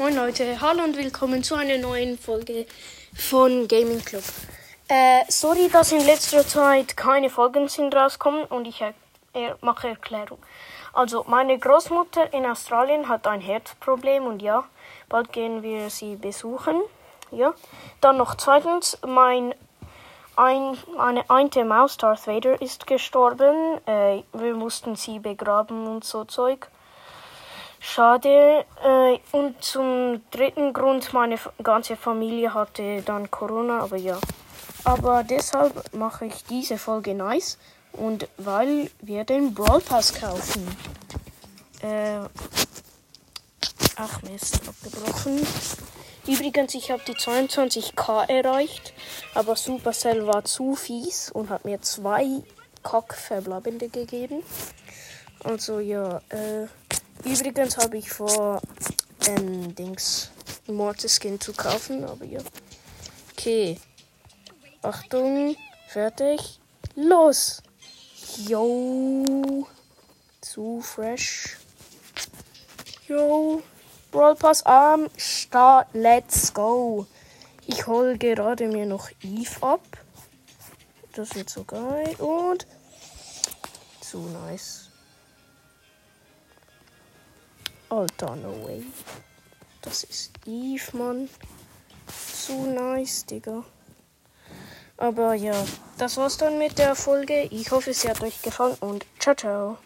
Moin Leute, hallo und willkommen zu einer neuen Folge von Gaming Club. Äh, sorry, dass in letzter Zeit keine Folgen sind rauskommen und ich er mache Erklärung. Also, meine Großmutter in Australien hat ein Herzproblem und ja, bald gehen wir sie besuchen. Ja. Dann noch zweitens, mein ein, eine Maus, Darth Vader, ist gestorben. Äh, wir mussten sie begraben und so Zeug. Schade. Äh, und zum dritten Grund, meine ganze Familie hatte dann Corona, aber ja. Aber deshalb mache ich diese Folge nice. Und weil wir den Brawl Pass kaufen. Äh, ach Mist, abgebrochen. Übrigens, ich habe die 22k erreicht, aber Supercell war zu fies und hat mir zwei Kack-Verbleibende gegeben. Also ja, äh, übrigens habe ich vor, ähm, Dings, Mortis Skin zu kaufen, aber ja. Okay. Achtung, fertig, los! Yo! Zu fresh. Yo! Brawl Pass am Start. Let's go. Ich hole gerade mir noch Eve ab. Das wird so geil. Und zu nice. Alter, no way. Das ist Eve, Mann. Zu nice, Digga. Aber ja, das war's dann mit der Folge. Ich hoffe, sie hat euch gefallen und ciao, ciao.